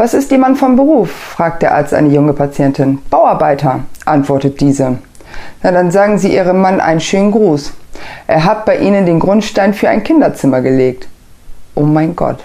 Was ist Ihr Mann vom Beruf? fragt der Arzt eine junge Patientin. Bauarbeiter, antwortet diese. Na, dann sagen Sie Ihrem Mann einen schönen Gruß. Er hat bei Ihnen den Grundstein für ein Kinderzimmer gelegt. Oh mein Gott.